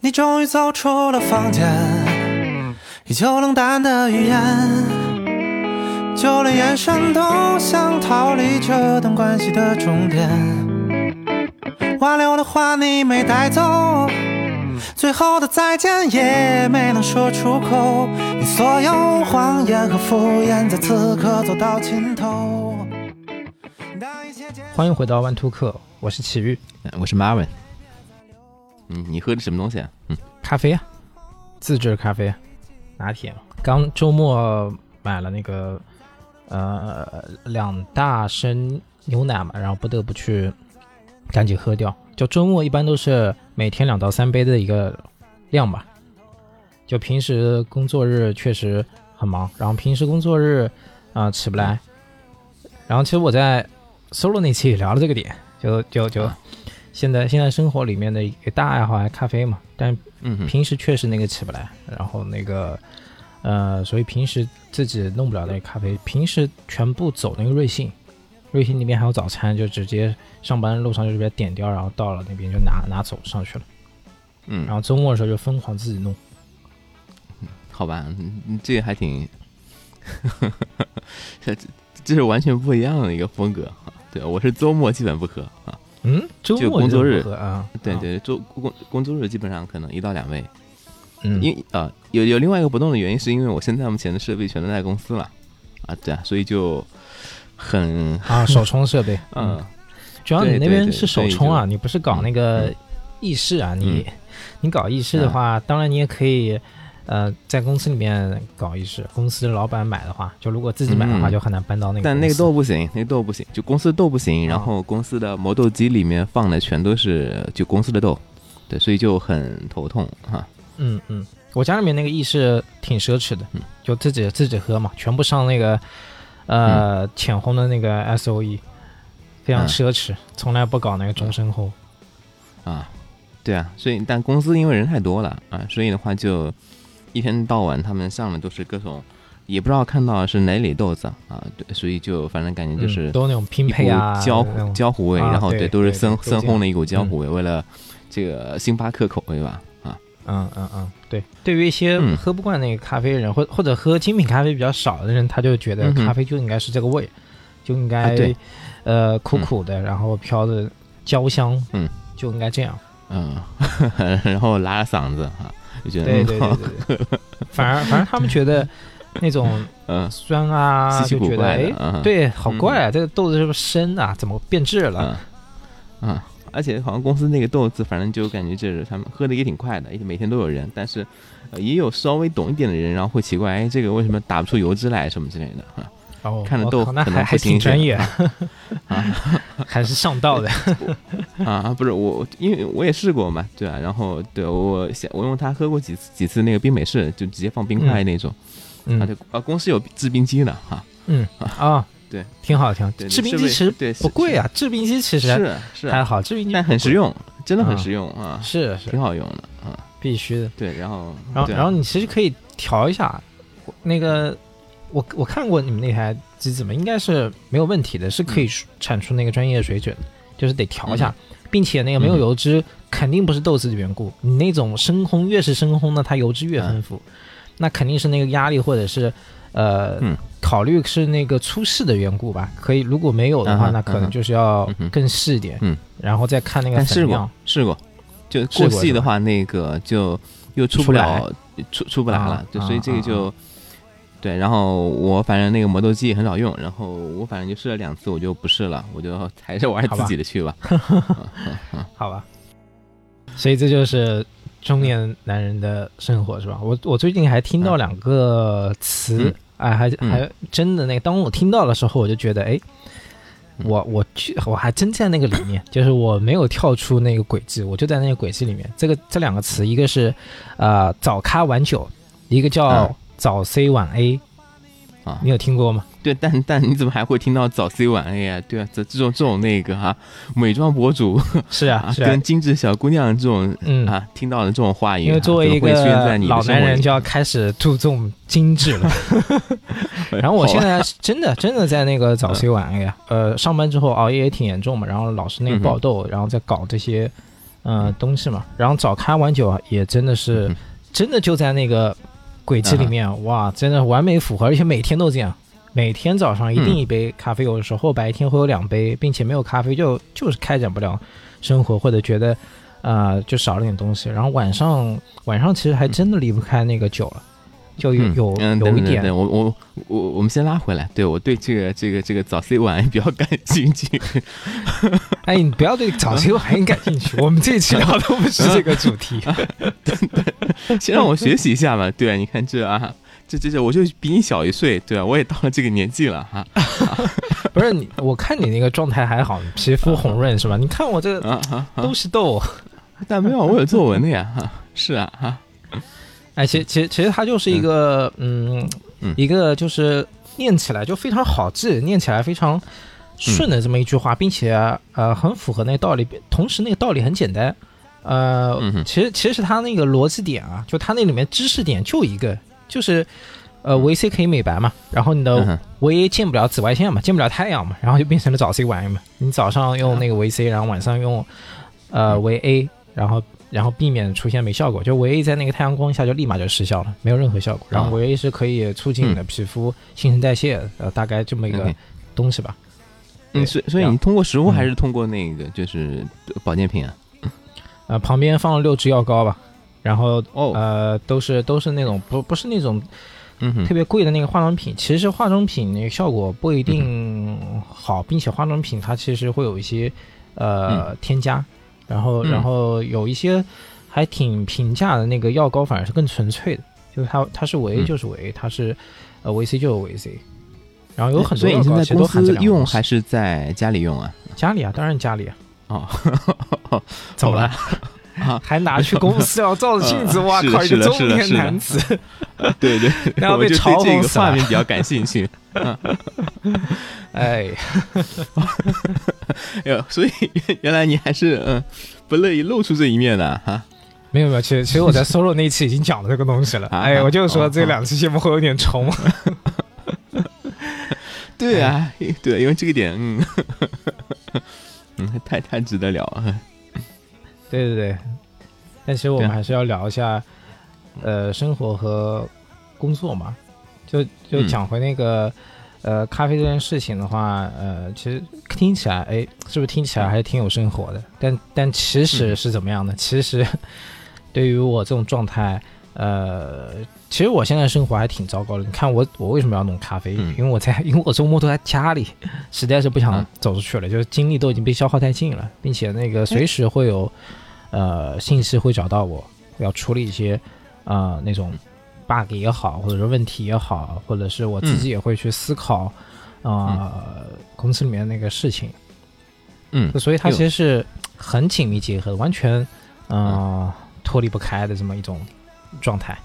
你终于走出了房间，依旧冷淡的语言，就连眼神都想逃离这段关系的终点。挽留的话你没带走，最后的再见也没能说出口，你所有谎言和敷衍在此刻走到尽头。欢迎回到万兔客，我是奇遇，我是 Marvin。嗯，你喝的什么东西啊？嗯，咖啡啊，自制咖啡，拿铁。刚周末买了那个呃两大升牛奶嘛，然后不得不去赶紧喝掉。就周末一般都是每天两到三杯的一个量吧。就平时工作日确实很忙，然后平时工作日啊起不来。然后其实我在 solo 那期也聊了这个点，就就就。现在现在生活里面的一个大爱好还咖啡嘛，但平时确实那个起不来，然后那个呃，所以平时自己弄不了那个咖啡，平时全部走那个瑞幸，瑞幸那边还有早餐，就直接上班路上就直接点掉，然后到了那边就拿拿走上去了，嗯，然后周末的时候就疯狂自己弄，好吧，这个还挺，这这是完全不一样的一个风格对，我是周末基本不喝啊。嗯，周末工作日啊，对对，周工工作日基本上可能一到两位，嗯，因啊有有另外一个不动的原因，是因为我现在目前的设备全都在公司了，啊对啊，所以就很啊手冲设备，嗯，主要你那边是手冲啊，你不是搞那个意式啊，你你搞意式的话，当然你也可以。呃，在公司里面搞一式，公司老板买的话，就如果自己买的话，就很难搬到那个。但那个豆不行，那个豆不行，就公司豆不行。然后公司的磨豆机里面放的全都是就公司的豆，对，所以就很头痛哈。嗯嗯，我家里面那个意式挺奢侈的，就自己自己喝嘛，全部上那个呃浅烘的那个 S O E，非常奢侈，从来不搞那个终身烘。啊，对啊，所以但公司因为人太多了啊，所以的话就。一天到晚，他们上的都是各种，也不知道看到是哪里豆子啊，对，所以就反正感觉就是都那种拼配啊，焦焦糊味，然后对，都是深深烘的一股焦糊味，为了这个星巴克口味吧，啊，嗯嗯嗯，对，对于一些喝不惯那个咖啡的人，或或者喝精品咖啡比较少的人，他就觉得咖啡就应该是这个味，就应该呃苦苦的，然后飘着焦香，嗯，就应该这样，嗯，然后拉着嗓子啊。对对对对对，反而反而他们觉得那种嗯酸啊，就觉得哎，对，好怪啊，这个豆子是不是生啊？怎么变质了？嗯，而且好像公司那个豆子，反正就感觉就是他们喝的也挺快的，每天都有人，但是也有稍微懂一点的人，然后会奇怪，哎，这个为什么打不出油脂来什么之类的？哦，看着都可能还挺专业 啊，还是上道的 啊！不是我，因为我也试过嘛，对啊，然后对我想我用它喝过几次几次那个冰美式，就直接放冰块那种，啊对啊，公司有制冰机的哈，嗯啊对，挺好挺好，制冰机其实不贵啊，制冰机其实是是还好，制冰机但很实用，真的很实用啊，是是挺好用的啊，必须的，对，然后然后然后你其实可以调一下那个。我我看过你们那台机子嘛，应该是没有问题的，是可以产出那个专业水准，就是得调一下，并且那个没有油脂，肯定不是豆子的缘故。你那种深烘越是深烘呢，它油脂越丰富，那肯定是那个压力或者是呃考虑是那个粗细的缘故吧。可以如果没有的话，那可能就是要更细一点，嗯，然后再看那个粉量。试过，就过细的话，那个就又出不了，出出不来了，就所以这个就。对，然后我反正那个磨豆机也很少用，然后我反正就试了两次，我就不试了，我就还是玩自己的去吧。好吧，所以这就是中年男人的生活，是吧？我我最近还听到两个词，哎，还还真的那个，当我听到的时候，我就觉得，哎，我我去，我还真在那个里面，就是我没有跳出那个轨迹，我就在那个轨迹里面。这个这两个词，一个是呃早咖晚酒，一个叫。早 C 晚 A，啊，你有听过吗？对，但但你怎么还会听到早 C 晚 A 啊？对啊，这这种这种那个哈，美妆博主 是啊，跟精致小姑娘这种嗯啊，听到的这种话语，因为作为一个老男人就要开始注重精致了。然后我现在真的真的在那个早 C 晚 A 啊，呃，上班之后熬夜也挺严重嘛，然后老是那个爆痘，然后再搞这些。呃东西嘛。然后早咖晚酒也真的是，真的就在那个轨迹里面，哇，真的完美符合，而且每天都这样，每天早上一定一杯咖啡，有的时候白天会有两杯，并且没有咖啡就就是开展不了生活，或者觉得啊就少了点东西。然后晚上晚上其实还真的离不开那个酒了。就有有有一点，我我我我们先拉回来，对我对这个这个这个早 C 晚 A 比较感兴趣。哎，你不要对早 C 晚 A 感兴趣，我们这一期聊的不是这个主题。对对，先让我学习一下嘛。对，你看这啊，这这这，我就比你小一岁，对啊，我也到了这个年纪了哈。不是你，我看你那个状态还好，皮肤红润是吧？你看我这都是痘，但没有，我有皱纹的呀。哈，是啊，哈。哎，其其实其实它就是一个，嗯，一个就是念起来就非常好记，念起来非常顺的这么一句话，并且呃很符合那个道理，同时那个道理很简单，呃，其实其实它那个逻辑点啊，就它那里面知识点就一个，就是呃维 C 可以美白嘛，然后你的维 A 见不了紫外线嘛，见不了太阳嘛，然后就变成了早 C 晚 A 嘛，你早上用那个维 C，然后晚上用呃维 A，然后。然后避免出现没效果，就维 A 在那个太阳光下就立马就失效了，没有任何效果。然后维 A 是可以促进你的皮肤新陈代谢，呃，大概这么一个东西吧。嗯，所所以你通过食物还是通过那个就是保健品啊？呃，旁边放了六支药膏吧，然后哦。呃都是都是那种不不是那种嗯特别贵的那个化妆品，其实化妆品那个效果不一定好，并且化妆品它其实会有一些呃添加。然后，然后有一些还挺平价的那个药膏，反而是更纯粹的，就是它它是维 A 就是维 A，它是呃维 C 就是维 C。然后有很多药膏其实都含这用还是在家里用啊？家里啊，当然家里啊。哦，怎么了？还拿去公司要照着镜子？哇靠！一个中年男子。对 对，然后被嘲讽。这个画面比较感兴趣。哎，哎呦，所以原来你还是嗯不乐意露出这一面的哈？没有没有，其实其实我在 solo 那一期已经讲了这个东西了。哎，我就说这两期节目会有点重。对啊，对，因为这个点，嗯，嗯，太太值得聊了。对对对，但其实我们还是要聊一下，呃，生活和工作嘛，就就讲回那个。呃，咖啡这件事情的话，呃，其实听起来，哎，是不是听起来还是挺有生活的？但但其实是怎么样的？其实 对于我这种状态，呃，其实我现在生活还挺糟糕的。你看我，我为什么要弄咖啡？因为我在，因为我周末都在家里，实在是不想走出去了，就是精力都已经被消耗殆尽了，并且那个随时会有呃信息会找到我，要处理一些啊那种。bug 也好，或者是问题也好，或者是我自己也会去思考，啊，公司里面那个事情，嗯，所以它其实是很紧密结合的，完全嗯脱离不开的这么一种状态。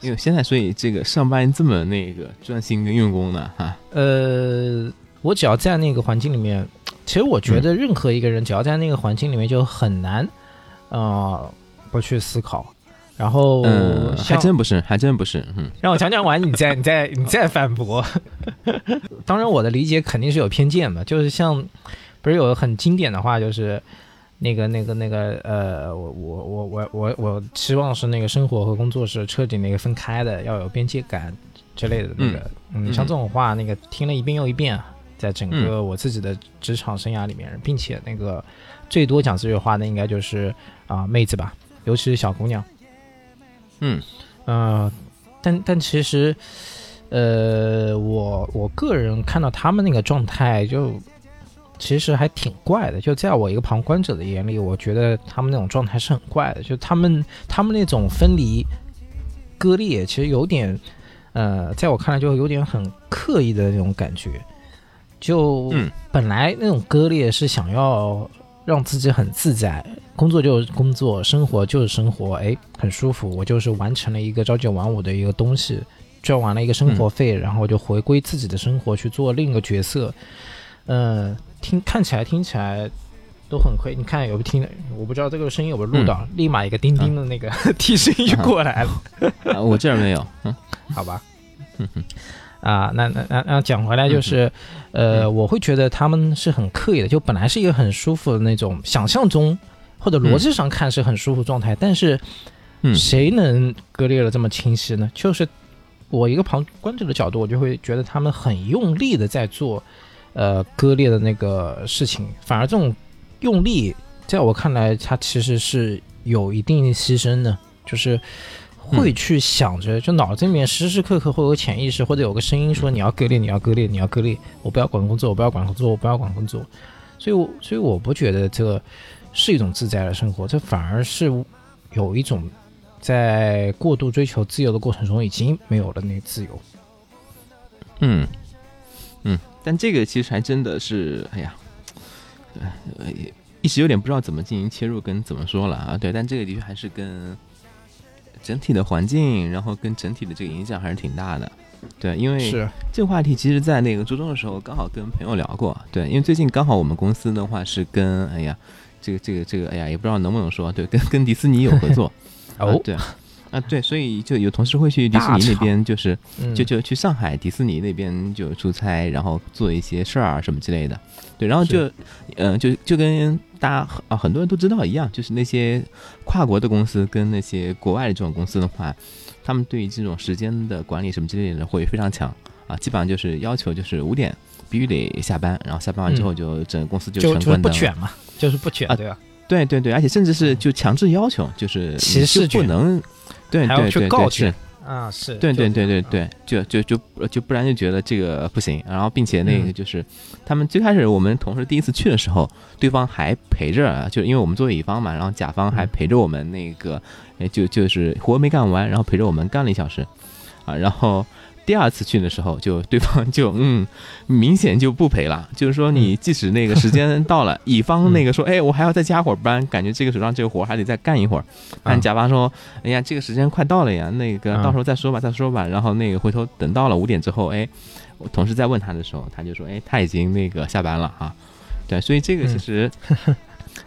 因为现在，所以这个上班这么那个专心跟用功呢，哈，呃，我只要在那个环境里面，其实我觉得任何一个人只要在那个环境里面就很难啊不去思考。然后，还真不是，还真不是。嗯，让我讲讲完，你再，你再，你再反驳。当然，我的理解肯定是有偏见的。就是像，不是有很经典的话，就是那个、那个、那个，呃，我、我、我、我、我、我期望是那个生活和工作是彻底那个分开的，要有边界感之类的那个。嗯，像这种话，那个听了一遍又一遍，在整个我自己的职场生涯里面，并且那个最多讲这句话的，应该就是啊妹子吧，尤其是小姑娘。嗯，呃，但但其实，呃，我我个人看到他们那个状态，就其实还挺怪的。就在我一个旁观者的眼里，我觉得他们那种状态是很怪的。就他们他们那种分离割裂，其实有点，呃，在我看来就有点很刻意的那种感觉。就本来那种割裂是想要。让自己很自在，工作就是工作，生活就是生活，哎，很舒服。我就是完成了一个朝九晚五的一个东西，赚完了一个生活费，然后就回归自己的生活去做另一个角色。嗯，听看起来听起来都很亏。你看有没有听？我不知道这个声音有没有录到，立马一个钉钉的那个 提示音就过来了。我这儿没有，嗯，好吧。啊，那那那那讲回来就是，呃，我会觉得他们是很刻意的，就本来是一个很舒服的那种，想象中或者逻辑上看是很舒服状态，但是，谁能割裂的这么清晰呢？就是我一个旁观者的角度，我就会觉得他们很用力的在做，呃，割裂的那个事情，反而这种用力，在我看来，它其实是有一定牺牲的，就是会去想着，就脑子里面时时刻刻会有潜意识或者有个声音说你要割裂，你要割裂，你要割裂，我不要管工作，我不要管工作，我不要管工作，所以，我所以我不觉得这个。是一种自在的生活，这反而是有一种在过度追求自由的过程中已经没有了那个自由。嗯。嗯，但这个其实还真的是，哎呀，呃，一时有点不知道怎么进行切入跟怎么说了啊。对，但这个的确还是跟整体的环境，然后跟整体的这个影响还是挺大的。对，因为这个话题，其实在那个初中的时候刚好跟朋友聊过。对，因为最近刚好我们公司的话是跟，哎呀。这个这个这个，哎呀，也不知道能不能说，对，跟跟迪士尼有合作，哦，对，啊对，所以就有同事会去迪士尼那边，就是就就去上海迪士尼那边就出差，然后做一些事儿啊什么之类的，对，然后就嗯就就跟大家啊很多人都知道一样，就是那些跨国的公司跟那些国外的这种公司的话，他们对于这种时间的管理什么之类的会非常强啊，基本上就是要求就是五点必须得下班，然后下班完之后就整个公司就就就不卷嘛。就是不卷啊，对吧？对对对，而且甚至是就强制要求，就是歧视不能，对对对对是啊，是，对对对对对，就就就就不然就觉得这个不行，然后并且那个就是他们最开始我们同事第一次去的时候，对方还陪着，就因为我们作为乙方嘛，然后甲方还陪着我们那个，就就是活没干完，然后陪着我们干了一小时，啊，然后。第二次去的时候，就对方就嗯，明显就不赔了。就是说，你即使那个时间到了，乙方那个说，哎，我还要再加会儿班，感觉这个手上这个活还得再干一会儿。但甲方说，哎呀，这个时间快到了呀，那个到时候再说吧，再说吧。然后那个回头等到了五点之后，哎，我同事再问他的时候，他就说，哎，他已经那个下班了啊。对，所以这个其实。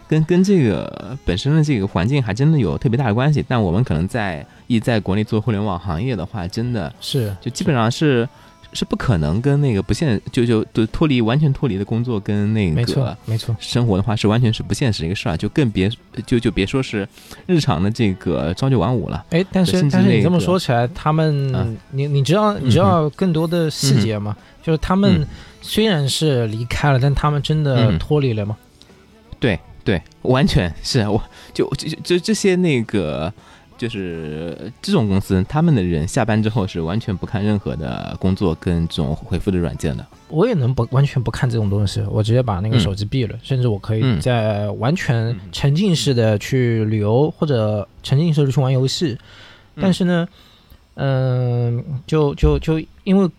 跟跟这个本身的这个环境还真的有特别大的关系，但我们可能在一在国内做互联网行业的话，真的是就基本上是是不可能跟那个不现就就就脱离完全脱离的工作跟那个没错没错生活的话是完全是不现实的一个事儿，就更别就就别说是日常的这个朝九晚五了。哎，但是但是你这么说起来，他们你你知道你知道更多的细节吗？就是他们虽然是离开了，但他们真的脱离了吗？对。对，完全是我就就就这些那个，就是这种公司，他们的人下班之后是完全不看任何的工作跟这种回复的软件的。我也能不完全不看这种东西，我直接把那个手机闭了，甚至我可以在完全沉浸式的去旅游或者沉浸式的去玩游戏。但是呢，嗯，就就就因为。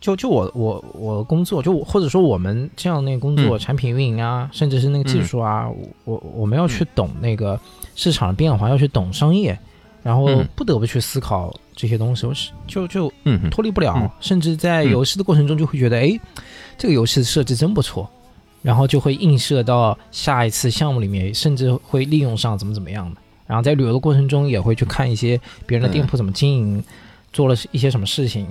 就就我我我工作就或者说我们这样那个工作产品运营啊，甚至是那个技术啊，我我们要去懂那个市场的变化，要去懂商业，然后不得不去思考这些东西，我是就就脱离不了，甚至在游戏的过程中就会觉得，哎，这个游戏的设计真不错，然后就会映射到下一次项目里面，甚至会利用上怎么怎么样的，然后在旅游的过程中也会去看一些别人的店铺怎么经营，做了一些什么事情。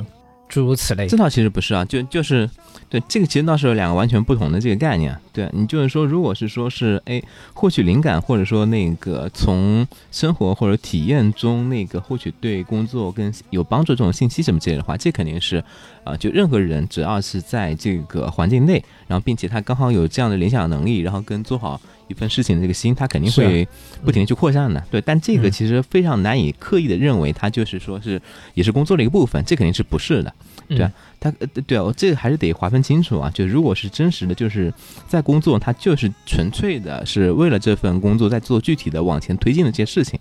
诸如此类，这倒其实不是啊，就就是，对这个其实倒是有两个完全不同的这个概念。对你就是说，如果是说是哎获取灵感，或者说那个从生活或者体验中那个获取对工作跟有帮助这种信息什么之类的话，这肯定是啊，就任何人只要是在这个环境内，然后并且他刚好有这样的联想能力，然后跟做好。一份事情的这个心，他肯定会不停的去扩散的，对。但这个其实非常难以刻意的认为他就是说是也是工作的一个部分，这肯定是不是的，对啊他对啊，我这个还是得划分清楚啊。就如果是真实的，就是在工作，他就是纯粹的是为了这份工作在做具体的往前推进的这些事情。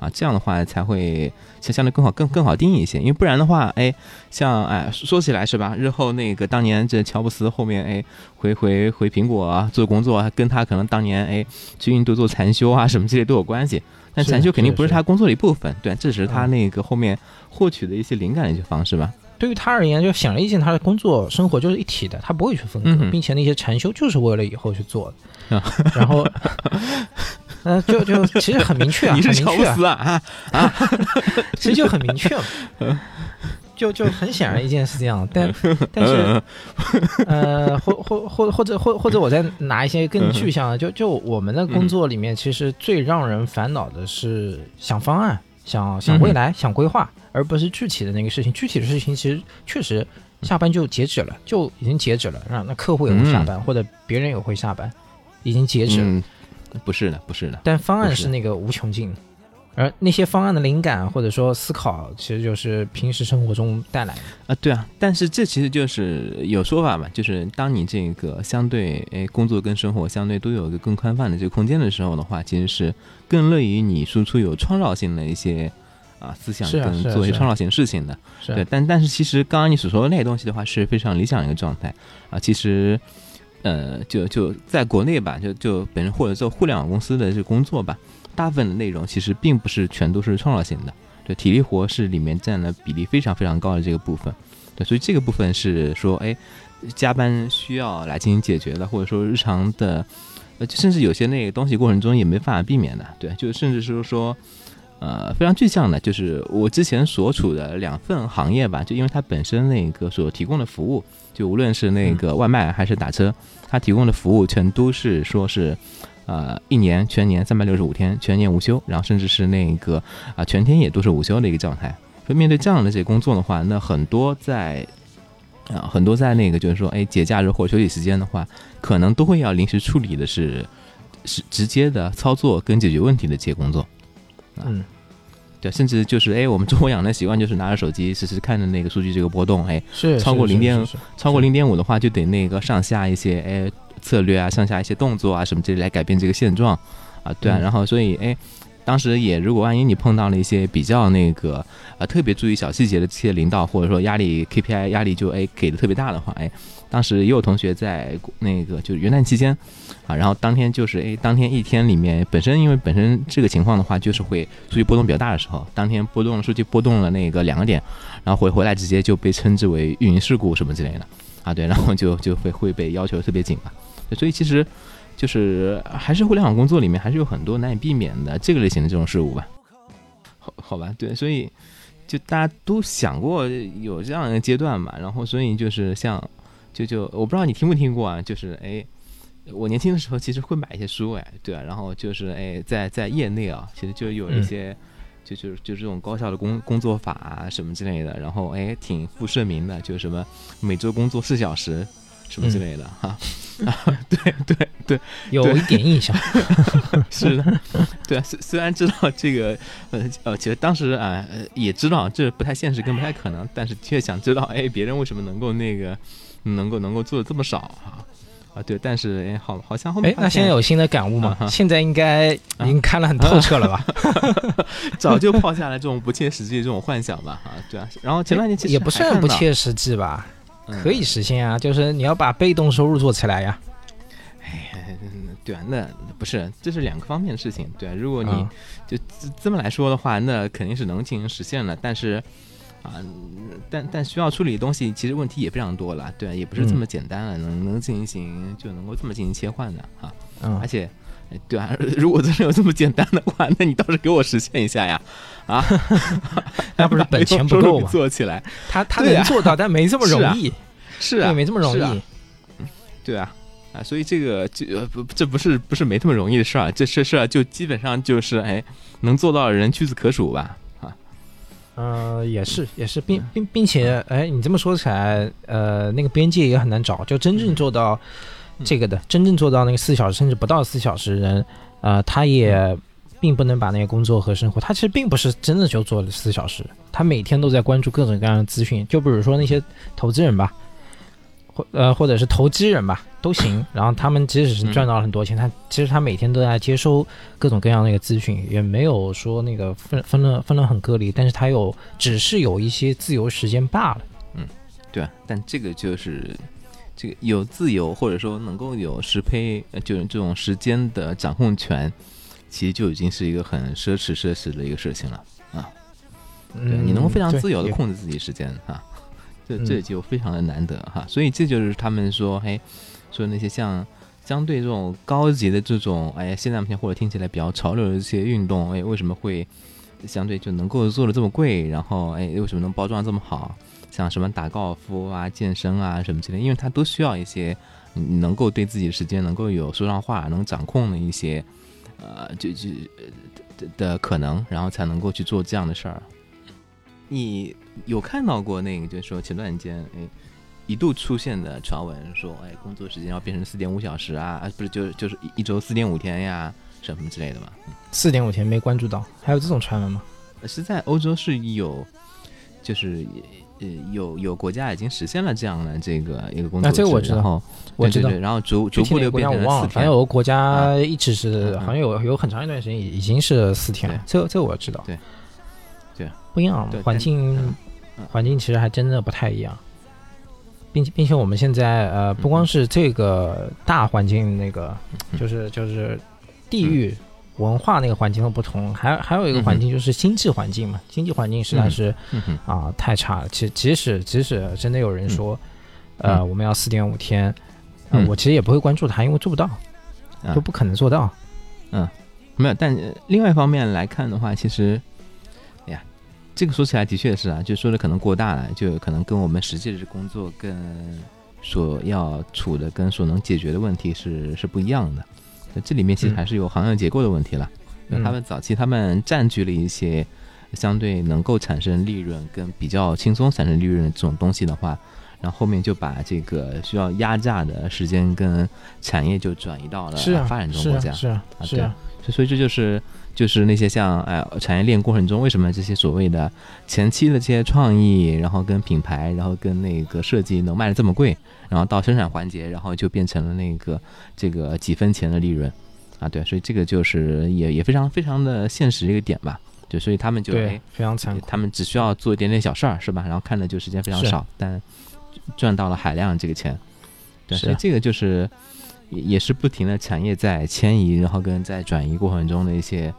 啊，这样的话才会相相对更好，更更好定义一些。因为不然的话，哎，像哎说起来是吧？日后那个当年这乔布斯后面哎回回回苹果做工作，跟他可能当年哎去印度做禅修啊什么之类都有关系。但禅修肯定不是他工作的一部分，对，这只是他那个后面获取的一些灵感的一些方式吧。对于他而言，就显而易见，他的工作生活就是一体的，他不会去分割，并且那些禅修就是为了以后去做的。然后。嗯，就就其实很明确啊，你是乔布斯啊啊，其实就很明确嘛。就就很显然一件事这样，但但是呃，或或或或者或或者我再拿一些更具象的，就就我们的工作里面，其实最让人烦恼的是想方案、想想未来、想规划，而不是具体的那个事情。具体的事情其实确实下班就截止了，就已经截止了，那那客户也会下班，或者别人也会下班，已经截止了。不是的，不是的，但方案是那个无穷尽。而那些方案的灵感或者说思考，其实就是平时生活中带来的啊，对啊。但是这其实就是有说法嘛，就是当你这个相对诶工作跟生活相对都有一个更宽泛的这个空间的时候的话，其实是更乐于你输出有创造性的一些啊思想跟做一些创造性事情的。对，但但是其实刚刚你所说的那些东西的话是非常理想的一个状态啊。其实呃，就就在国内吧，就就本身或者做互联网公司的这工作吧。大部分的内容其实并不是全都是创造性的，对，体力活是里面占了比例非常非常高的这个部分，对，所以这个部分是说，哎，加班需要来进行解决的，或者说日常的，呃，甚至有些那个东西过程中也没办法避免的，对，就甚至是说，呃，非常具象的，就是我之前所处的两份行业吧，就因为它本身那个所提供的服务，就无论是那个外卖还是打车，它提供的服务全都是说是。呃，一年全年三百六十五天，全年无休，然后甚至是那个啊，全天也都是无休的一个状态。所以面对这样的这些工作的话，那很多在啊，很多在那个就是说，哎，节假日或者休息时间的话，可能都会要临时处理的是是直接的操作跟解决问题的这些工作。嗯，对，甚至就是哎，我们中国养的习惯就是拿着手机实时看着那个数据这个波动，哎，是超过零点超过零点五的话，就得那个上下一些哎。策略啊，上下一些动作啊，什么之类来改变这个现状，啊，对啊，然后所以，哎，当时也如果万一你碰到了一些比较那个啊特别注意小细节的这些领导，或者说压力 KPI 压力就哎给的特别大的话，哎，当时也有同学在那个就是元旦期间啊，然后当天就是哎当天一天里面本身因为本身这个情况的话，就是会数据波动比较大的时候，当天波动数据波动了那个两个点，然后回回来直接就被称之为运营事故什么之类的啊，对，然后就就会会被要求特别紧吧。所以其实，就是还是互联网工作里面还是有很多难以避免的这个类型的这种事物吧。好，好吧，对，所以就大家都想过有这样一个阶段嘛，然后所以就是像，就就我不知道你听不听过啊，就是哎，我年轻的时候其实会买一些书哎，对啊，然后就是哎，在在业内啊，其实就有一些，就就就这种高效的工工作法啊什么之类的，然后哎挺负盛名的，就是什么每周工作四小时。什么之类的哈，啊，对对对，有一点印象，是的，对啊，虽虽然知道这个，呃呃，其实当时啊，也知道这不太现实，跟不太可能，但是却想知道，哎，别人为什么能够那个，能够能够做的这么少啊？啊，对，但是哎，好，好像后面，哎，那现在有新的感悟吗？现在应该已经看了很透彻了吧？早就抛下了这种不切实际的这种幻想吧？啊，对啊，然后前两年其实也不算不切实际吧。可以实现啊，就是你要把被动收入做起来呀。哎，对啊，那不是，这是两个方面的事情。对啊，如果你就这么来说的话，那肯定是能进行实现的。但是啊，但但需要处理的东西，其实问题也非常多了。对啊，也不是这么简单了，能能进行就能够这么进行切换的啊。嗯，而且。对啊，如果真的有这么简单的话，那你倒是给我实现一下呀！啊，那不是本钱不够吗？做起来，他他能做到，但没这么容易。是啊，没这么容易。对啊，啊，所以这个这不这不是不是没这么容易的事儿，这事事儿就基本上就是哎，能做到的人屈指可数吧？啊，呃，也是也是，并并并且哎，你这么说起来，呃，那个边界也很难找，就真正做到。这个的真正做到那个四小时甚至不到四小时人，呃，他也并不能把那个工作和生活，他其实并不是真的就做了四小时，他每天都在关注各种各样的资讯，就比如说那些投资人吧，或呃或者是投机人吧都行，然后他们即使是赚到了很多钱，他其实他每天都在接收各种各样的那个资讯，也没有说那个分分了分了很割离，但是他有只是有一些自由时间罢了。嗯，对啊，但这个就是。这个有自由，或者说能够有时配，就是这种时间的掌控权，其实就已经是一个很奢侈奢侈的一个事情了啊。对你能够非常自由的控制自己时间哈，这这就非常的难得哈。所以这就是他们说，嘿，说那些像相对这种高级的这种，哎呀，现在目前或者听起来比较潮流的这些运动，哎，为什么会相对就能够做的这么贵，然后哎，为什么能包装这么好？像什么打高尔夫啊、健身啊什么之类，因为它都需要一些能够对自己的时间能够有说上话、能掌控的一些呃，就就的的可能，然后才能够去做这样的事儿。你有看到过那个，就是说前段时间哎一度出现的传闻，说哎工作时间要变成四点五小时啊，啊不是就就是一周四点五天呀？什么之类的吧，四点五天没关注到，还有这种传闻吗？是在欧洲是有，就是呃有有国家已经实现了这样的这个一个工作制，这个我知道，我知道，然后逐逐步的变成四天，反正有个国家一直是好像有有很长一段时间已经是四天了，这这我知道，对。对，不一样，环境环境其实还真的不太一样，并且并且我们现在呃不光是这个大环境那个，就是就是。地域文化那个环境的不同，还还有一个环境就是经济环境嘛，经济环境实在是啊太差了。其即使即使真的有人说，呃，我们要四点五天，我其实也不会关注他，因为做不到，就不可能做到。嗯，没有。但另外一方面来看的话，其实，哎呀，这个说起来的确是啊，就说的可能过大了，就可能跟我们实际的工作跟所要处的跟所能解决的问题是是不一样的。这里面其实还是有行业结构的问题了。他们早期他们占据了一些相对能够产生利润跟比较轻松产生利润的这种东西的话，然后后面就把这个需要压榨的时间跟产业就转移到了发展中国家。是啊，是啊，所以这就是就是那些像哎产业链过程中为什么这些所谓的前期的这些创意，然后跟品牌，然后跟那个设计能卖的这么贵。然后到生产环节，然后就变成了那个这个几分钱的利润，啊，对，所以这个就是也也非常非常的现实一个点吧，就所以他们就非常残酷，他们只需要做一点点小事儿，是吧？然后看的就时间非常少，但赚到了海量这个钱，对，所以这个就是也也是不停的产业在迁移，然后跟在转移过程中的一些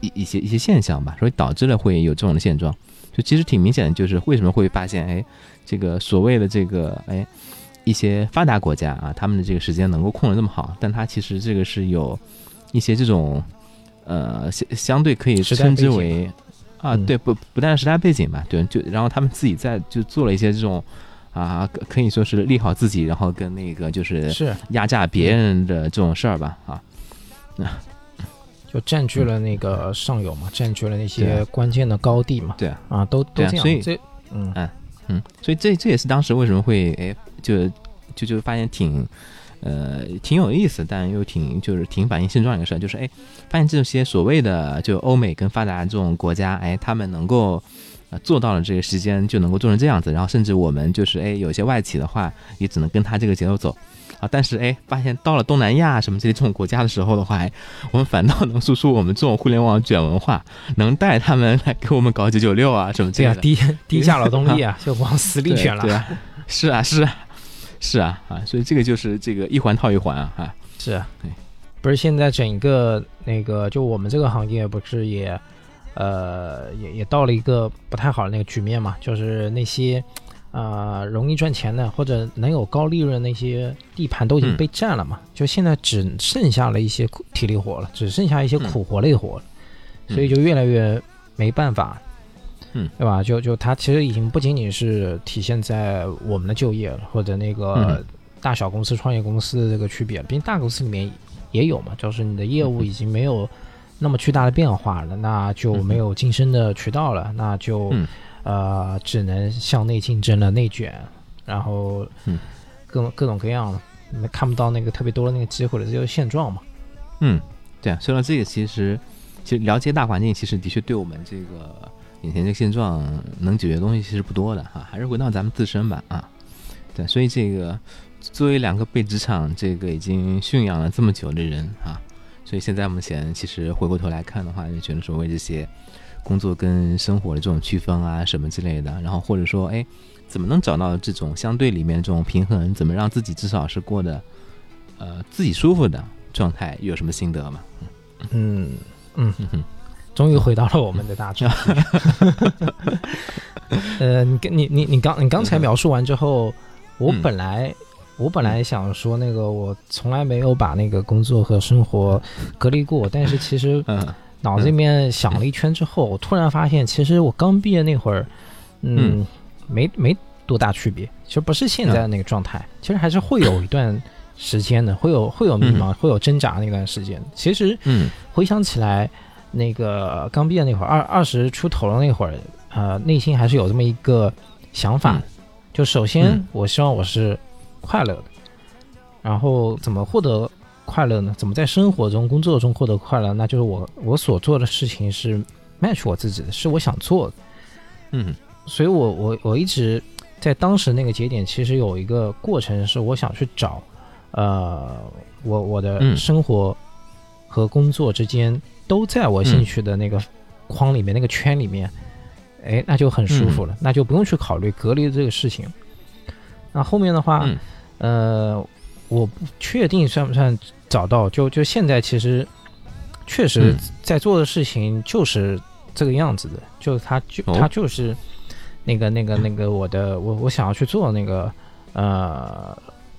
一一些一些现象吧，所以导致了会有这种的现状，就其实挺明显的，就是为什么会发现，哎，这个所谓的这个，哎。一些发达国家啊，他们的这个时间能够控制那么好，但它其实这个是有一些这种呃相相对可以称之为啊，对不不但是时代背景吧，对，就然后他们自己在就做了一些这种啊，可以说是利好自己，然后跟那个就是是。压榨别人的这种事儿吧，啊，那 就占据了那个上游嘛，占据了那些关键的高地嘛，对啊，啊都都这样，所以这嗯。嗯，所以这这也是当时为什么会哎。就就就发现挺，呃，挺有意思，但又挺就是挺反映现状一个事儿，就是哎，发现这些所谓的就欧美跟发达这种国家，哎，他们能够呃做到了这个时间就能够做成这样子，然后甚至我们就是哎，有些外企的话也只能跟他这个节奏走啊，但是哎，发现到了东南亚什么这些这种国家的时候的话，我们反倒能输出我们这种互联网卷文化，能带他们来给我们搞九九六啊什么这样低 低价劳动力啊，就往死里卷了，对啊，是啊是。啊。是啊啊，所以这个就是这个一环套一环啊哈。是啊，不是现在整个那个，就我们这个行业不是也，呃，也也到了一个不太好的那个局面嘛？就是那些啊容易赚钱的或者能有高利润那些地盘都已经被占了嘛？就现在只剩下了一些体力活了，只剩下一些苦活累活了，所以就越来越没办法。嗯，对吧？就就它其实已经不仅仅是体现在我们的就业了，或者那个大小公司、创业公司的这个区别了。毕竟大公司里面也有嘛，就是你的业务已经没有那么巨大的变化了，那就没有晋升的渠道了，那就呃只能向内竞争了，内卷，然后各各种各样的，看不到那个特别多的那个机会了，这就是现状嘛。嗯，对啊。说到这个，其实其实了解大环境，其实的确对我们这个。眼前这个现状能解决的东西其实不多的哈，还是回到咱们自身吧啊。对，所以这个作为两个被职场这个已经驯养了这么久的人啊，所以现在目前其实回过头来看的话，就觉得所谓这些工作跟生活的这种区分啊什么之类的，然后或者说哎，怎么能找到这种相对里面这种平衡，怎么让自己至少是过得呃自己舒服的状态，有什么心得吗？嗯嗯嗯。终于回到了我们的大众。呃，你你你你刚你刚才描述完之后，我本来我本来想说那个我从来没有把那个工作和生活隔离过，但是其实，脑子里面想了一圈之后，我突然发现，其实我刚毕业那会儿，嗯，没没多大区别，其实不是现在的那个状态，其实还是会有一段时间的，会有会有迷茫，会有挣扎那段时间。其实，嗯，回想起来，那个刚毕业那会儿，二二十出头的那会儿，呃，内心还是有这么一个想法，就首先我希望我是快乐的，然后怎么获得？快乐呢？怎么在生活中、工作中获得快乐？那就是我我所做的事情是 match 我自己的，是我想做的。嗯，所以我我我一直在当时那个节点，其实有一个过程，是我想去找，呃，我我的生活和工作之间都在我兴趣的那个框里面、那个圈里面，哎，那就很舒服了，那就不用去考虑隔离这个事情。那后面的话，呃，我不确定算不算。找到就就现在其实确实在做的事情就是这个样子的，就他就他就是那个那个那个我的我我想要去做那个呃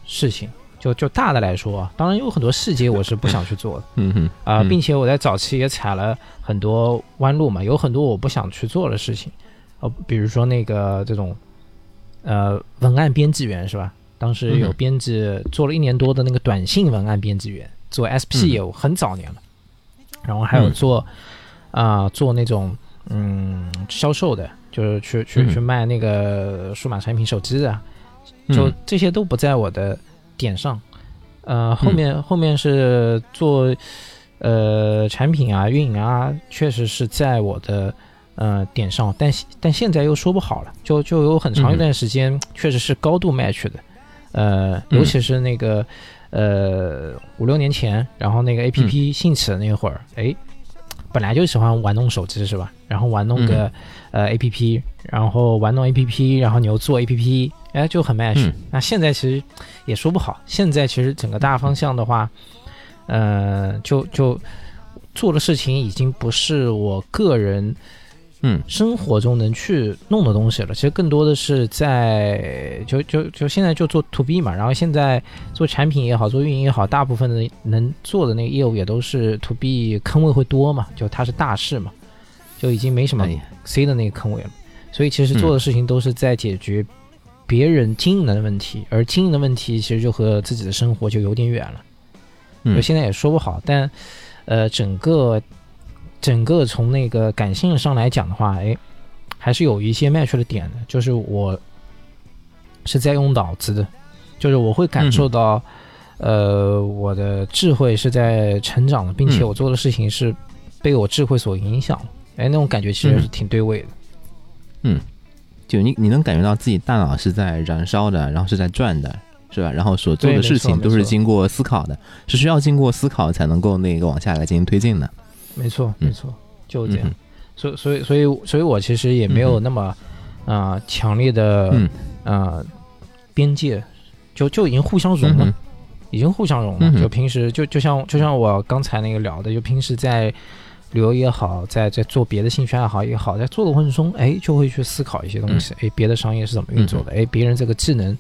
事情，就就大的来说，当然有很多细节我是不想去做的，嗯哼啊，并且我在早期也踩了很多弯路嘛，有很多我不想去做的事情，呃，比如说那个这种呃文案编辑员是吧？当时有编辑做了一年多的那个短信文案编辑员，做 SP 业务很早年了，然后还有做啊做那种嗯销售的，就是去去去卖那个数码产品手机的，就这些都不在我的点上。呃，后面后面是做呃产品啊运营啊，确实是在我的。呃，点上，但但现在又说不好了，就就有很长一段时间确实是高度 match 的。呃，尤其是那个，呃，五六年前，然后那个 A P P 兴起的那会儿，哎，本来就喜欢玩弄手机是吧？然后玩弄个呃 A P P，然后玩弄 A P P，然后你又做 A P P，哎，就很 match。那现在其实也说不好，现在其实整个大方向的话，呃，就就做的事情已经不是我个人。嗯，生活中能去弄的东西了，其实更多的是在就就就现在就做 to B 嘛，然后现在做产品也好，做运营也好，大部分的能做的那个业务也都是 to B，坑位会多嘛，就它是大事嘛，就已经没什么 C 的那个坑位了，所以其实做的事情都是在解决别人经营的问题，而经营的问题其实就和自己的生活就有点远了，就现在也说不好，但呃整个。整个从那个感性上来讲的话，哎，还是有一些 match 的点的，就是我是在用脑子的，就是我会感受到，呃，我的智慧是在成长的，并且我做的事情是被我智慧所影响，哎，那种感觉其实是挺对味的。嗯，就你你能感觉到自己大脑是在燃烧的，然后是在转的，是吧？然后所做的事情都是经过思考的，是需要经过思考才能够那个往下来进行推进的。没错，没错，就这样。所以所以所以所以我其实也没有那么啊强烈的啊边界，就就已经互相融了，已经互相融了。就平时就就像就像我刚才那个聊的，就平时在旅游也好，在在做别的兴趣爱好也好，在做的过程中，哎，就会去思考一些东西。哎，别的商业是怎么运作的？哎，别人这个智能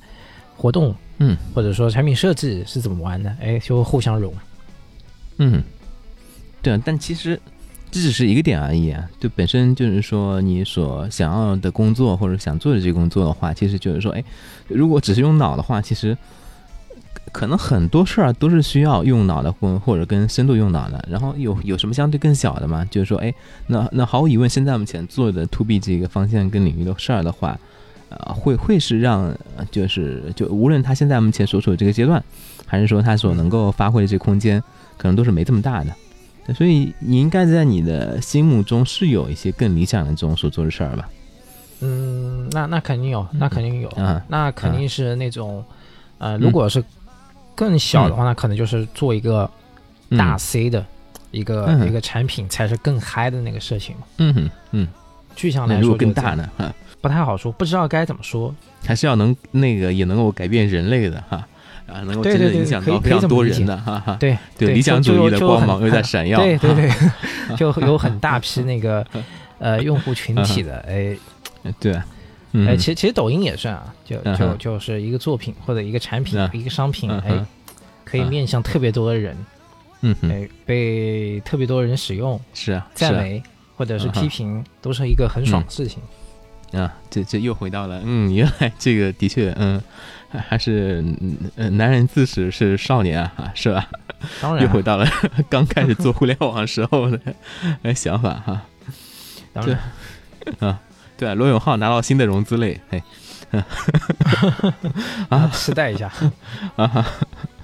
活动，嗯，或者说产品设计是怎么玩的？哎，就会互相融。嗯。对啊，但其实这只是一个点而已啊。就本身就是说，你所想要的工作或者想做的这个工作的话，其实就是说，哎，如果只是用脑的话，其实可能很多事儿都是需要用脑的，或或者跟深度用脑的。然后有有什么相对更小的吗？就是说，哎，那那毫无疑问，现在目前做的 to B 这个方向跟领域的事儿的话，呃，会会是让就是就无论他现在目前所处的这个阶段，还是说他所能够发挥的这个空间，可能都是没这么大的。所以你应该在你的心目中是有一些更理想的这种所做的事儿吧？嗯，那那肯定有，那肯定有，那肯定是那种，呃，如果是更小的话，那可能就是做一个大 C 的一个一个产品才是更嗨的那个事情嘛。嗯哼，嗯，具象来说更大呢，不太好说，不知道该怎么说，还是要能那个也能够改变人类的哈。啊，能够真正影响到非常多人的，哈哈，对对，理想主义的光芒又在闪耀，对对对，就有很大批那个 呃用户群体的，哎，对，哎，其实其实抖音也算啊，就就就是一个作品或者一个产品一个商品，哎，可以面向特别多的人，嗯哼，哎，被特别多人使用、是啊，赞美或者是批评，都是一个很爽的事情。啊，这这又回到了，嗯，原来这个的确，嗯，还是嗯，男人自始是少年啊，是吧？当然，又回到了刚开始做互联网时候的想法哈。当然，啊，对啊，罗永浩拿到新的融资类，嘿，啊，期待一下 啊。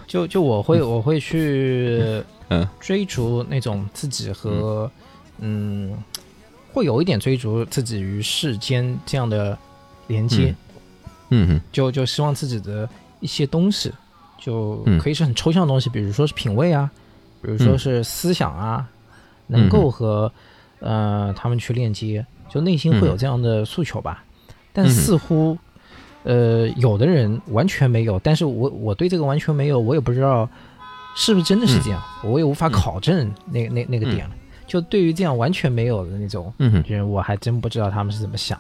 就就我会我会去嗯追逐那种自己和嗯。会有一点追逐自己与世间这样的连接，嗯。哼，就就希望自己的一些东西，就可以是很抽象的东西，比如说是品味啊，比如说是思想啊，能够和呃他们去链接，就内心会有这样的诉求吧。但似乎呃有的人完全没有，但是我我对这个完全没有，我也不知道是不是真的是这样，我也无法考证那那那个点了。就对于这样完全没有的那种人，我还真不知道他们是怎么想。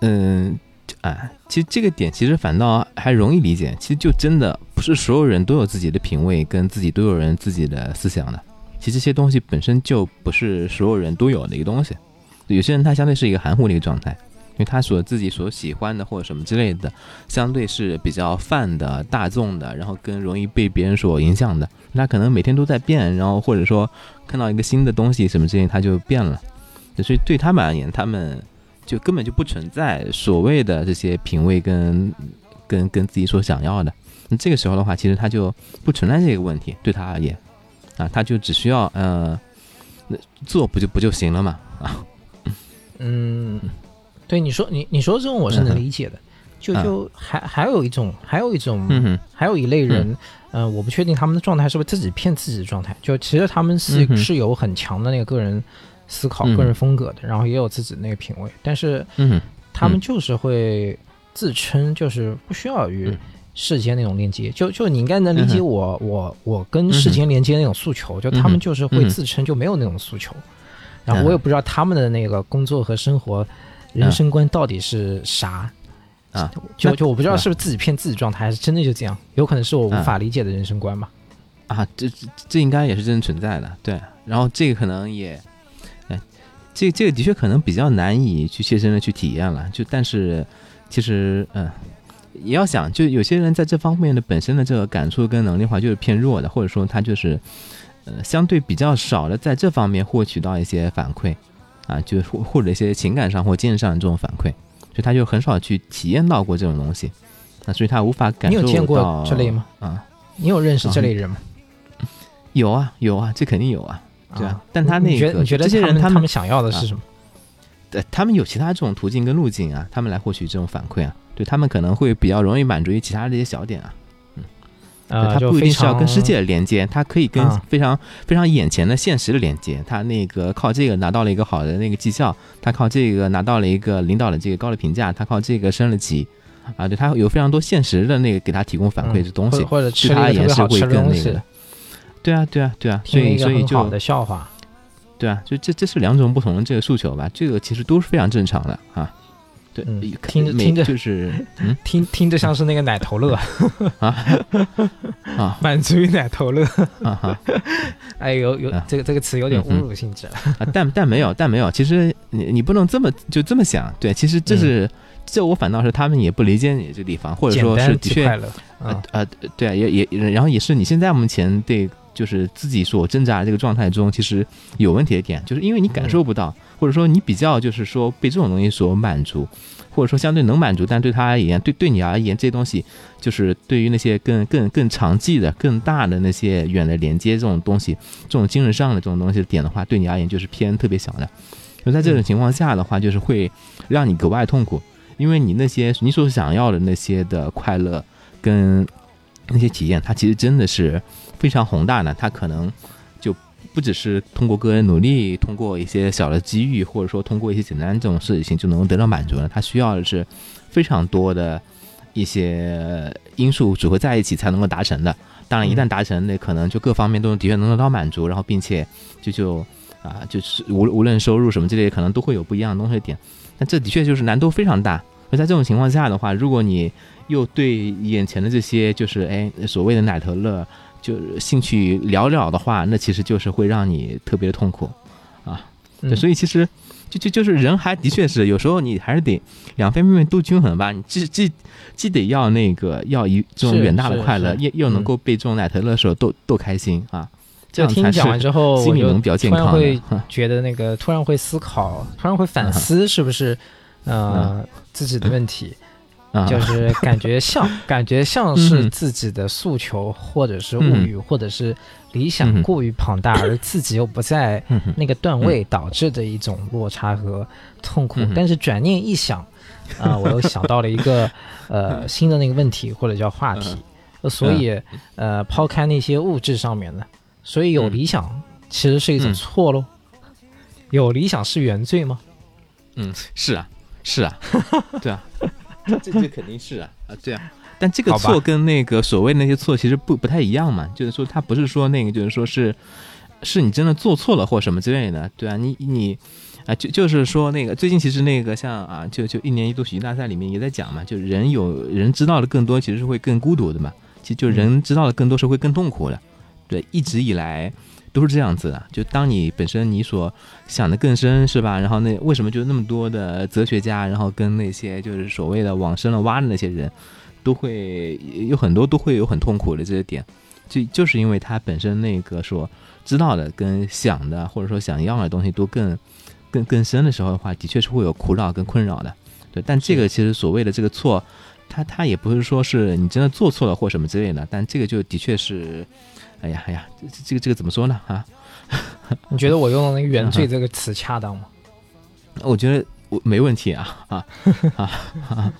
嗯，哎，其实这个点其实反倒还容易理解。其实就真的不是所有人都有自己的品味，跟自己都有人自己的思想的。其实这些东西本身就不是所有人都有的一个东西。有些人他相对是一个含糊的一个状态。因为他所自己所喜欢的或者什么之类的，相对是比较泛的、大众的，然后更容易被别人所影响的。他可能每天都在变，然后或者说看到一个新的东西什么之类，他就变了。所以对他们而言，他们就根本就不存在所谓的这些品味跟跟跟自己所想要的。那这个时候的话，其实他就不存在这个问题。对他而言，啊，他就只需要呃，做不就不就行了嘛？啊，嗯。对你说，你你说这种我是能理解的，就就还还有一种，还有一种，还有一类人，嗯，我不确定他们的状态是不是自己骗自己的状态，就其实他们是是有很强的那个个人思考、个人风格的，然后也有自己那个品味，但是，他们就是会自称就是不需要与世间那种链接，就就你应该能理解我我我跟世间连接那种诉求，就他们就是会自称就没有那种诉求，然后我也不知道他们的那个工作和生活。人生观到底是啥啊？就就我不知道是不是自己骗自己状态，还是真的就这样？有可能是我无法理解的人生观吧？啊，这这这应该也是真的存在的。对，然后这个可能也，哎，这这个的确可能比较难以去切身的去体验了。就但是其实嗯，也要想，就有些人在这方面的本身的这个感触跟能力的话，就是偏弱的，或者说他就是呃相对比较少的在这方面获取到一些反馈。啊，就或或者一些情感上或精神上的这种反馈，所以他就很少去体验到过这种东西，啊，所以他无法感受到。你有见过这类吗？啊，你有认识这类人吗？有啊，有啊，这肯定有啊，对啊。但他那个，你觉得这些人他们想要的是什么？对，他们有其他这种途径跟路径啊，他们来获取这种反馈啊，对他们可能会比较容易满足于其他这些小点啊。呃，它不一定是要跟世界的连接，它可以跟非常非常眼前的现实的连接。他那个靠这个拿到了一个好的那个绩效，他靠这个拿到了一个领导的这个高的评价，他靠这个升了级，啊，对他有非常多现实的那个给他提供反馈的东西，或者对他也是会更那个。对啊，对啊，对啊，所以所以就笑话，对啊，就这这是两种不同的这个诉求吧，这个其实都是非常正常的啊。对，听着听着就是，嗯？听听着像是那个奶头乐 啊 啊，满足于奶头乐啊哈，哎有有这个这个词有点侮辱性质啊，但但没有但没有，其实你你不能这么就这么想，对，其实这是这我反倒是他们也不理解你这个地方，或者说是的确啊。啊对啊也也然后也是你现在目前对就是自己所挣扎这个状态中，其实有问题的点，就是因为你感受不到。或者说你比较就是说被这种东西所满足，或者说相对能满足，但对他而言，对对你而言，这些东西就是对于那些更更更长记的、更大的那些远的连接这种东西，这种精神上的这种东西的点的话，对你而言就是偏特别小的。就在这种情况下的话，就是会让你格外痛苦，因为你那些你所想要的那些的快乐跟那些体验，它其实真的是非常宏大的，它可能就。不只是通过个人努力，通过一些小的机遇，或者说通过一些简单这种事情就能得到满足了。它需要的是非常多的一些因素组合在一起才能够达成的。当然，一旦达成，那可能就各方面都的确能得到满足，然后并且就就啊，就是无无论收入什么之类，可能都会有不一样的东西点。但这的确就是难度非常大。而在这种情况下的话，如果你又对眼前的这些就是哎所谓的奶头乐。就是兴趣寥寥的话，那其实就是会让你特别的痛苦啊。对，所以其实就就就是人还的确是有时候你还是得两方面都均衡吧。你既既既得要那个要一这种远大的快乐，又又能够被这种奶头乐手逗逗开心啊。这样听讲完之后，心理能比较健康。会觉得那个突然会思考，突然会反思，是不是呃自己的问题？就是感觉像，感觉像是自己的诉求，或者是物欲，或者是理想过于庞大，而自己又不在那个段位，导致的一种落差和痛苦。但是转念一想，啊，我又想到了一个呃新的那个问题，或者叫话题。所以呃，抛开那些物质上面的，所以有理想其实是一种错喽。有理想是原罪吗？嗯，是啊，是啊，对啊。这这肯定是啊啊对啊，但这个错跟那个所谓那些错其实不不太一样嘛，就是说他不是说那个就是说是是你真的做错了或什么之类的，对啊，你你啊就就是说那个最近其实那个像啊就就一年一度喜剧大赛里面也在讲嘛，就人有人知道的更多其实是会更孤独的嘛，其实就人知道的更多是会更痛苦的，对，一直以来。都是这样子的，就当你本身你所想的更深，是吧？然后那为什么就那么多的哲学家，然后跟那些就是所谓的往深了挖的那些人，都会有很多都会有很痛苦的这些点，就就是因为他本身那个所知道的跟想的或者说想要的东西都更更更深的时候的话，的确是会有苦恼跟困扰的。对，但这个其实所谓的这个错，他他也不是说是你真的做错了或什么之类的，但这个就的确是。哎呀，哎呀，这这个这个怎么说呢？啊，你觉得我用的那个“原罪”这个词恰当吗？我觉得我没问题啊啊啊啊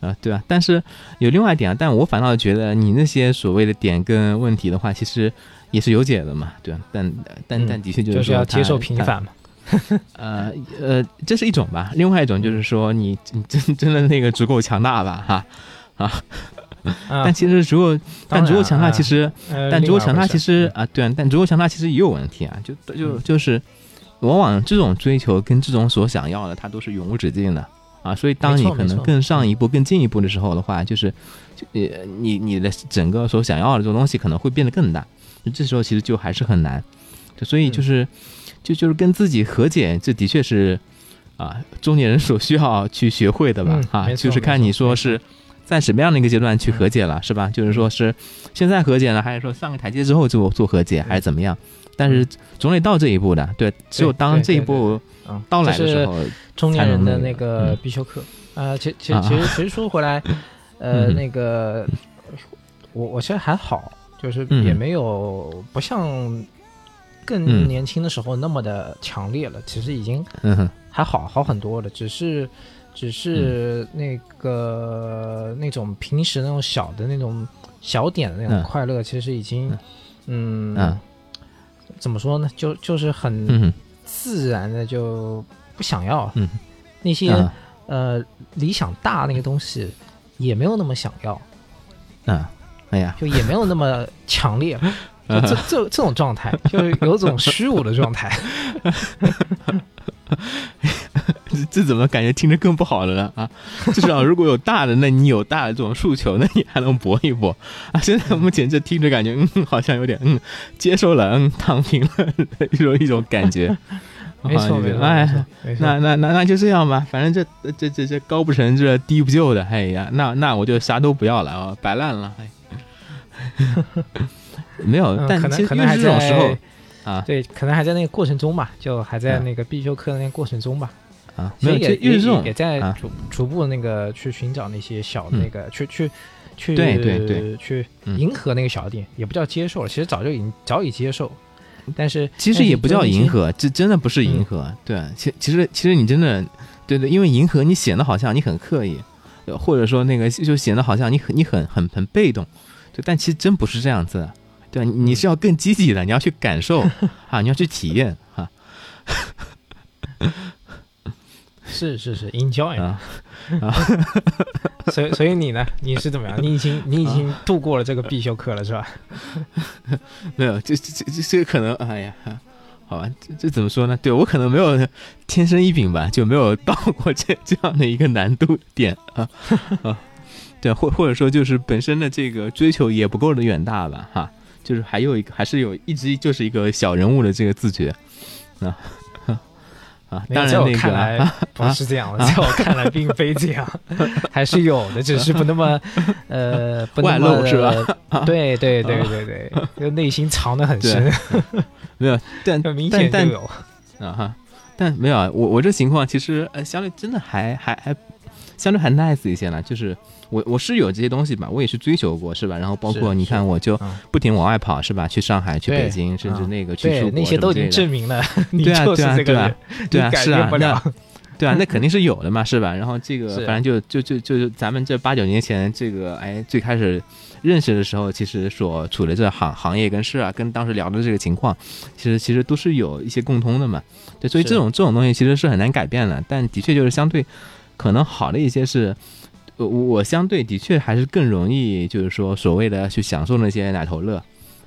啊！对啊，但是有另外一点啊，但我反倒觉得你那些所谓的点跟问题的话，其实也是有解的嘛，对吧？但但但的确就是是要接受平凡嘛。呃呃，这是一种吧，另外一种就是说你你真真的那个足够强大吧？哈啊。但其实如果，但如果强大，其实，但如果强大，其实啊，对啊，但如果强大，其实也有问题啊，就就就是，往往这种追求跟这种所想要的，它都是永无止境的啊。所以，当你可能更上一步、更进一步的时候的话，就是，呃，你你的整个所想要的这种东西可能会变得更大，这时候其实就还是很难。所以，就是，就就是跟自己和解，这的确是啊，中年人所需要去学会的吧？啊，就是看你说是。在什么样的一个阶段去和解了，是吧？就是说是现在和解呢，还是说上个台阶之后就做和解，还是怎么样？但是总得到这一步的，对，只有当这一步到来的时候，中年人的那个必修课。呃，其其其实其实说回来，呃，那个我我现在还好，就是也没有不像更年轻的时候那么的强烈了，其实已经还好好很多了，只是。只是那个那种平时那种小的那种小点的那种快乐，其实已经，嗯，怎么说呢？就就是很自然的就不想要。那些呃理想大那个东西，也没有那么想要。嗯，哎呀，就也没有那么强烈。就这这这种状态，就是有种虚无的状态。这怎么感觉听着更不好了呢？啊，至少如果有大的，那你有大的这种诉求，那你还能搏一搏啊。现在目前这听着感觉，嗯，好像有点嗯，接受了，嗯，躺平了一种一种感觉。没错，没错，哎，那那那那就这样吧，反正这这这这高不成，这低不就的，哎呀，那那我就啥都不要了啊，摆烂了。没有，但其实还这种时候啊，对，可能还在那个过程中吧，就还在那个必修课的那个过程中吧。啊，没有，也也也在逐逐步那个去寻找那些小的那个，去去去，对对对，去迎合那个小点，也不叫接受了，其实早就已经早已接受，但是其实也不叫迎合，这真的不是迎合，对，其其实其实你真的，对对，因为迎合你显得好像你很刻意，或者说那个就显得好像你很你很很很被动，对，但其实真不是这样子，对，你是要更积极的，你要去感受 啊，你要去体验啊。是是是，，enjoy 啊，所以 所以你呢？你是怎么样？你已经你已经度过了这个必修课了，是吧？没有，这这这这可能，哎呀，好吧，这这怎么说呢？对我可能没有天生一禀吧，就没有到过这 这样的一个难度点啊啊，对，或或者说就是本身的这个追求也不够的远大吧，哈，就是还有一个还是有一直就是一个小人物的这个自觉啊。啊，当然那个 不是这样的，在我看来并非这样，还是有的，只是不那么呃不那么是吧？对对对对对，就内心藏得很深，没有，但明显就有啊哈，但没有啊，我我这情况其实呃相对真的还还还相对还 nice 一些呢，就是。我我是有这些东西吧，我也是追求过，是吧？然后包括你看，我就不停往外跑，是吧？去上海，去北京，甚至那个去出国那些都已经证明了，对啊，对啊，对啊，对啊，是啊，那对啊，那肯定是 有的嘛，是吧？然后这个反正就就就就咱们这八九年前这个哎最开始认识的时候，其实所处的这行行业跟事啊，跟当时聊的这个情况，其实其实都是有一些共通的嘛。对，所以这种这种东西其实是很难改变的，但的确就是相对可能好的一些是。我我相对的确还是更容易，就是说所谓的去享受那些奶头乐，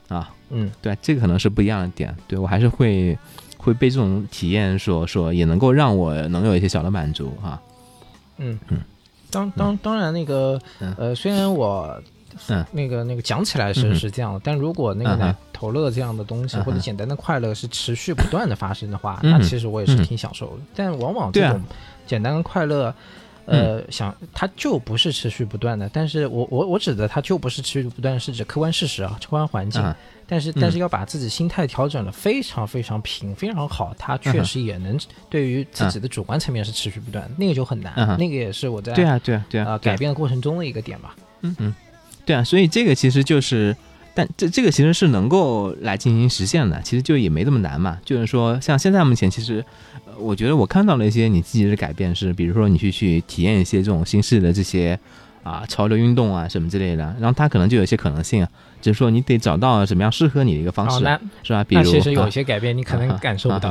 啊，嗯，对，这个可能是不一样的点。对我还是会会被这种体验所所也能够让我能有一些小的满足啊。嗯嗯，当当当然那个呃，虽然我嗯。那个那个讲起来是是这样的，但如果那个奶头乐这样的东西或者简单的快乐是持续不断的发生的话，那其实我也是挺享受的。但往往这种简单的快乐。呃，想它就不是持续不断的，但是我我我指的它就不是持续不断，是指客观事实啊，客观环境。但是但是要把自己心态调整的非常非常平，非常好，它确实也能对于自己的主观层面是持续不断，那个就很难。那个也是我在对啊对啊对啊改变的过程中的一个点吧。嗯嗯，对啊，所以这个其实就是，但这这个其实是能够来进行实现的，其实就也没这么难嘛。就是说，像现在目前其实。我觉得我看到了一些你自己的改变，是比如说你去去体验一些这种新式的这些啊潮流运动啊什么之类的，然后它可能就有一些可能性啊，只是说你得找到什么样适合你的一个方式，是吧？比如其实有一些改变你可能感受不到。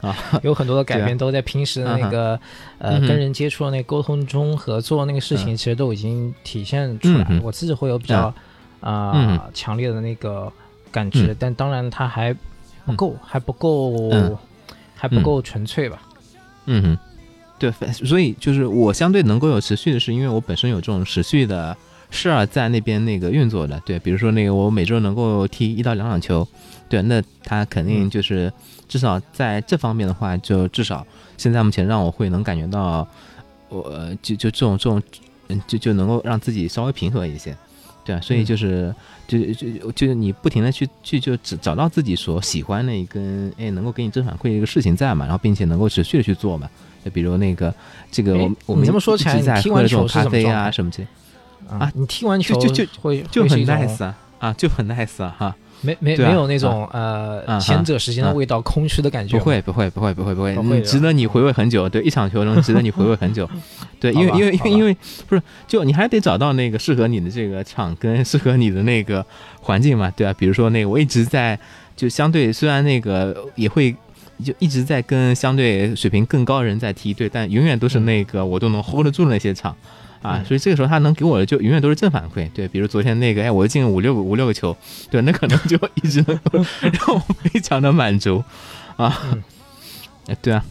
啊，有很多的改变都在平时的那个呃跟人接触的那沟通中和做那个事情，其实都已经体现出来。我自己会有比较啊强烈的那个感知，但当然它还不够，还不够。还不够纯粹吧？嗯哼，对，所以就是我相对能够有持续的是，因为我本身有这种持续的事儿在那边那个运作的。对，比如说那个我每周能够踢一到两场球，对，那他肯定就是至少在这方面的话，就至少现在目前让我会能感觉到，我就就这种这种，嗯，就就能够让自己稍微平和一些。对啊，所以就是。就就就是你不停的去去就找找到自己所喜欢的一根哎能够给你正反馈的一个事情在嘛，然后并且能够持续的去做嘛，就比如那个这个我我们这么说起来，在喝这种咖啡啊什么的啊，你踢完球就就会就很 nice 啊啊就很 nice 啊哈。没没没有那种呃前者时间的味道，空虚的感觉。不会不会不会不会不会，值得你回味很久。对，一场球中 值得你回味很久。对，因为因为因为因为不是，就你还得找到那个适合你的这个场跟适合你的那个环境嘛，对吧？比如说那个我一直在就相对虽然那个也会就一直在跟相对水平更高的人在踢，对，但永远都是那个我都能 hold 得住那些场。啊，所以这个时候他能给我的就永远都是正反馈，对，比如昨天那个，哎，我进了五六个五六个球，对，那可能就一直能够让我非常的满足，啊，哎，对啊，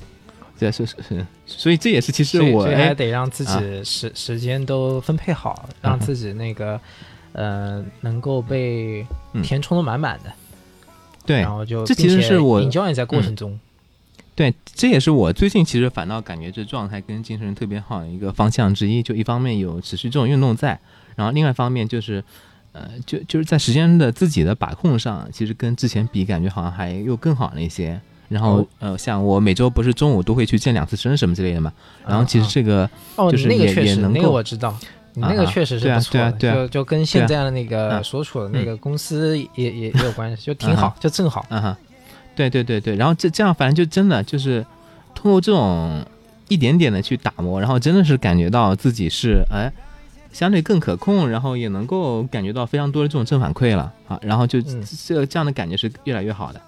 对，是是是，所以这也是其实我还得让自己时时间都分配好，让自己那个呃能够被填充的满满的，对，然后就这其实是我营销也在过程中。对，这也是我最近其实反倒感觉这状态跟精神特别好的一个方向之一。就一方面有持续这种运动在，然后另外一方面就是，呃，就就是在时间的自己的把控上，其实跟之前比，感觉好像还又更好了一些。然后呃，像我每周不是中午都会去健两次身什么之类的嘛。然后其实这个就是也也能够，那个我知道，你那个确实是不错的，就就跟现在的那个所处的那个公司也也也有关系，就挺好，就正好。嗯哼。对对对对，然后这这样反正就真的就是通过这种一点点的去打磨，然后真的是感觉到自己是哎相对更可控，然后也能够感觉到非常多的这种正反馈了啊，然后就这这样的感觉是越来越好的。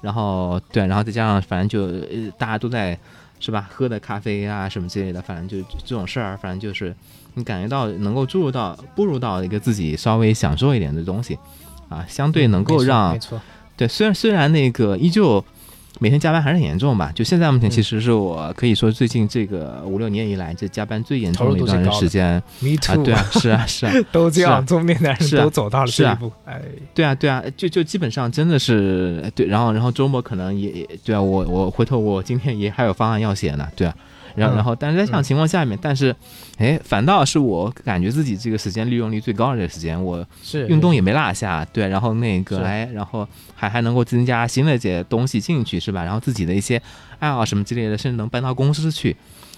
然后对，然后再加上反正就大家都在是吧，喝的咖啡啊什么之类的，反正就这种事儿，反正就是你感觉到能够注入到步入到一个自己稍微享受一点的东西啊，相对能够让。对，虽然虽然那个依旧每天加班还是很严重吧。就现在目前，其实是我可以说最近这个五六年以来，这加班最严重的一段时间。Me too 啊，对啊，是啊，是啊，都这样，中年男人都走到了这一步。哎，对啊，对啊，就就基本上真的是对。然后，然后周末可能也对啊，我我回头我今天也还有方案要写呢，对啊。然后，然后，但是在这样情况下面，但是，哎，反倒是我感觉自己这个时间利用率最高的这个时间，我是运动也没落下，对，然后那个，哎，然后还还能够增加新的一些东西进去，是吧？然后自己的一些爱好什么之类的，甚至能搬到公司去，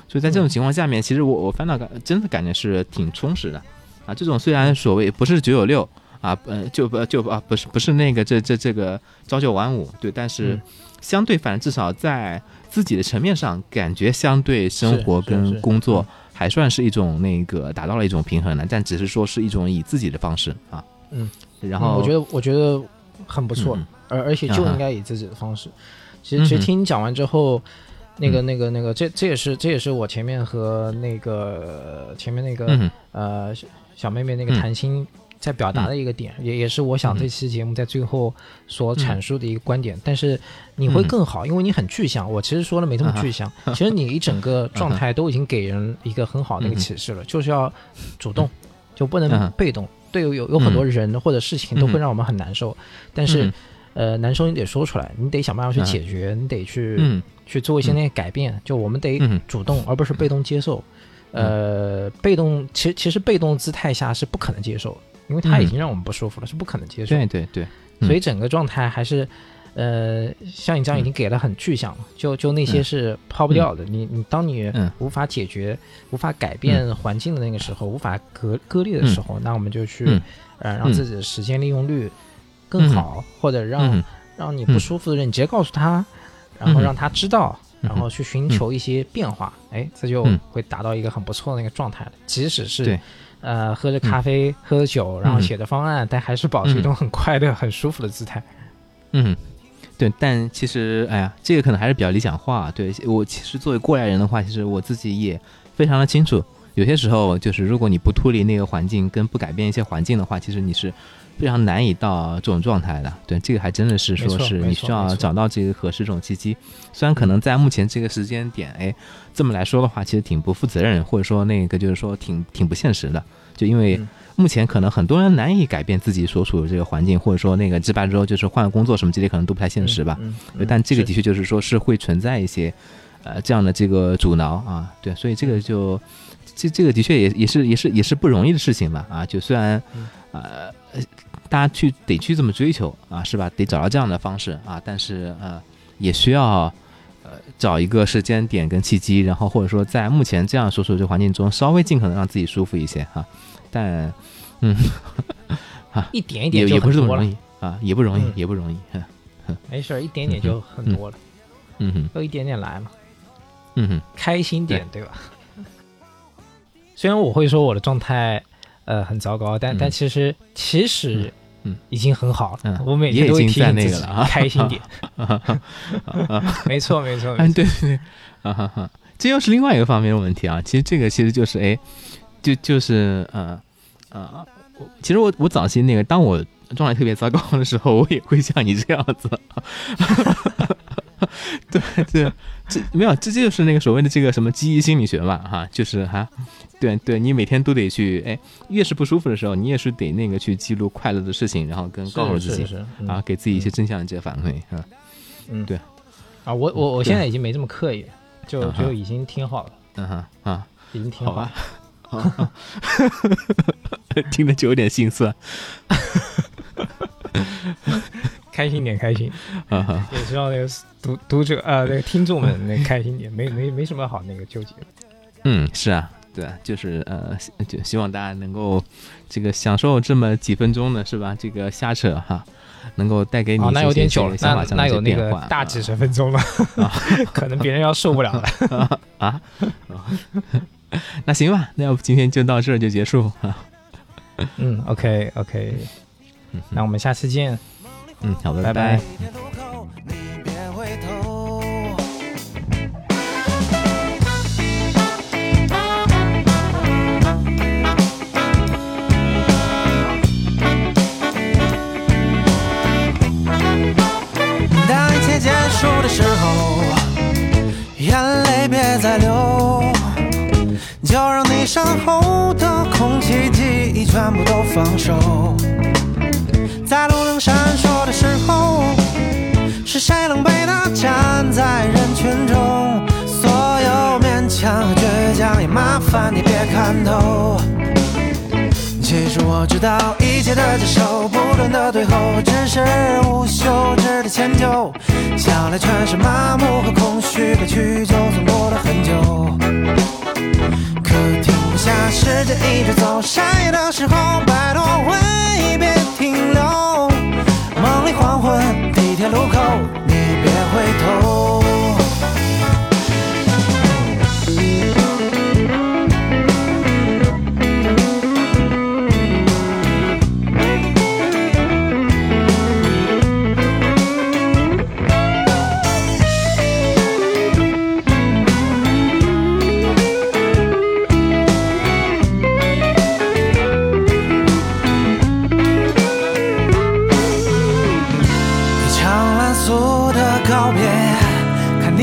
所以在这种情况下面，其实我我反倒感真的感觉是挺充实的，啊，这种虽然所谓不是九九六啊，呃，就不就啊，不是不是那个这这这个朝九晚五，对，但是相对反正至少在。自己的层面上，感觉相对生活跟工作还算是一种那个达到了一种平衡的，但只是说是一种以自己的方式啊。嗯，然后我觉得我觉得很不错，而而且就应该以自己的方式。其实其实听你讲完之后，那个那个那个，这这也是这也是我前面和那个前面那个呃小妹妹那个谈心。在表达的一个点，也也是我想这期节目在最后所阐述的一个观点。但是你会更好，因为你很具象。我其实说的没这么具象，其实你一整个状态都已经给人一个很好的一个启示了，就是要主动，就不能被动。对，有有很多人或者事情都会让我们很难受，但是呃，难受你得说出来，你得想办法去解决，你得去去做一些那些改变。就我们得主动，而不是被动接受。呃，被动其实其实被动姿态下是不可能接受。因为他已经让我们不舒服了，是不可能接受。对对对，所以整个状态还是，呃，像你这样已经给了很具象了，就就那些是抛不掉的。你你当你无法解决、无法改变环境的那个时候，无法割割裂的时候，那我们就去呃让自己的时间利用率更好，或者让让你不舒服的人，你直接告诉他，然后让他知道，然后去寻求一些变化，哎，这就会达到一个很不错的那个状态了。即使是。呃，喝着咖啡，喝着酒，然后写着方案，但还是保持一种很快乐、很舒服的姿态。嗯，对。但其实，哎呀，这个可能还是比较理想化。对我，其实作为过来人的话，其实我自己也非常的清楚，有些时候就是如果你不脱离那个环境，跟不改变一些环境的话，其实你是非常难以到这种状态的。对，这个还真的是说是你需要找到这个合适这种契机。虽然可能在目前这个时间点，哎。这么来说的话，其实挺不负责任，或者说那个就是说挺挺不现实的。就因为目前可能很多人难以改变自己所处的这个环境，或者说那个直白说就是换工作什么之类，可能都不太现实吧。但这个的确就是说是会存在一些呃这样的这个阻挠啊。对，所以这个就这这个的确也也是也是也是不容易的事情吧。啊，就虽然呃大家去得去这么追求啊，是吧？得找到这样的方式啊，但是呃也需要呃。找一个时间点跟契机，然后或者说在目前这样所处的环境中，稍微尽可能让自己舒服一些哈。但，嗯，啊，一点一点也也不是这么容易啊，也不容易，也不容易。没事，一点点就很多了。嗯哼，都一点点来嘛。嗯哼，开心点，对吧？虽然我会说我的状态呃很糟糕，但但其实其实。嗯，已经很好了。嗯我每天都会提醒自己开心点。没错，没错。嗯，对对对。啊哈哈，这又是另外一个方面的问题啊。其实这个其实就是，哎，就就是呃呃，其实我我早期那个，当我状态特别糟糕的时候，我也会像你这样子。对 对，这没有，这就是那个所谓的这个什么记忆心理学嘛，哈，就是哈，对对，你每天都得去，哎，越是不舒服的时候，你也是得那个去记录快乐的事情，然后跟告诉自己，啊，给自己一些正向的这些反馈，啊，嗯，对，啊，我我我现在已经没这么刻意，就就已经挺好了，嗯哼啊，已经挺好了，听着就有点心酸。开心点，开心，也希望那个读读者啊，那个听众们那开心点，没没没什么好那个纠结。嗯，是啊，对，就是呃，就希望大家能够这个享受这么几分钟的是吧？这个瞎扯哈，能够带给你那有点久了，那那有那个大几十分钟了，可能别人要受不了了 啊。那行吧，那要不今天就到这儿就结束啊？嗯，OK OK，那我们下次见。嗯，拜拜，拜拜。你别回头。当一切结束的时候，眼泪别再流，就让你身后的空气记忆全部都放手，在路灯闪烁。是谁狼狈地站在人群中？所有勉强和倔强也麻烦你别看透。其实我知道，一切的接受，不断的退后，只是无休止的迁就。想来全是麻木和空虚，委屈就算过了很久。可停不下，时间一直走，深夜的时候，拜托回别停留。梦里黄昏，地铁路口，你别回头。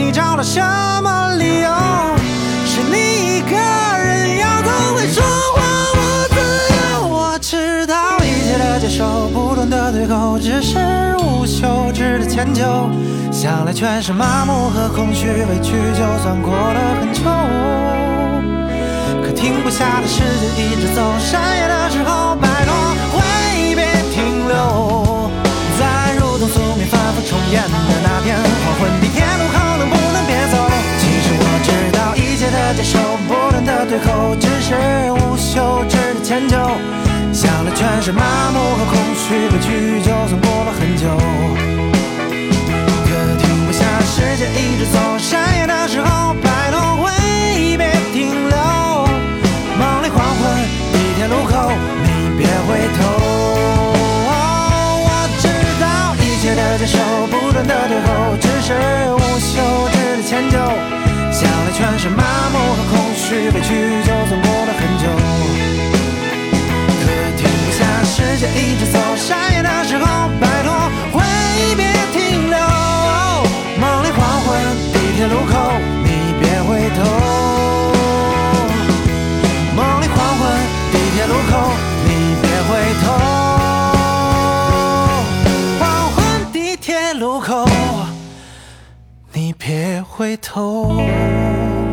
你找了什么理由？是你一个人要走，会说话我自由。我知道一切的接受，不断的退后，只是无休止的迁就。想来全是麻木和空虚，委屈就算过了很久。可停不下的时间一直走，深夜的时候，拜托回别停留。在如同宿命反复重演的那片黄昏地，的接受，不断的退后，只是无休止的迁就。想的全是麻木和空虚，委屈就算过了很久。可停不下，时间一直走，深夜的时候，拜托回别停留。梦里黄昏，地铁路口，你别回头。我知道一切的接受，不断的退后，只是无休止的迁就。全是麻木和空虚，委屈就算过了很久。可停不下，时间一直走，深夜的时候，拜托回忆别停留。梦里黄昏，地铁路口，回头。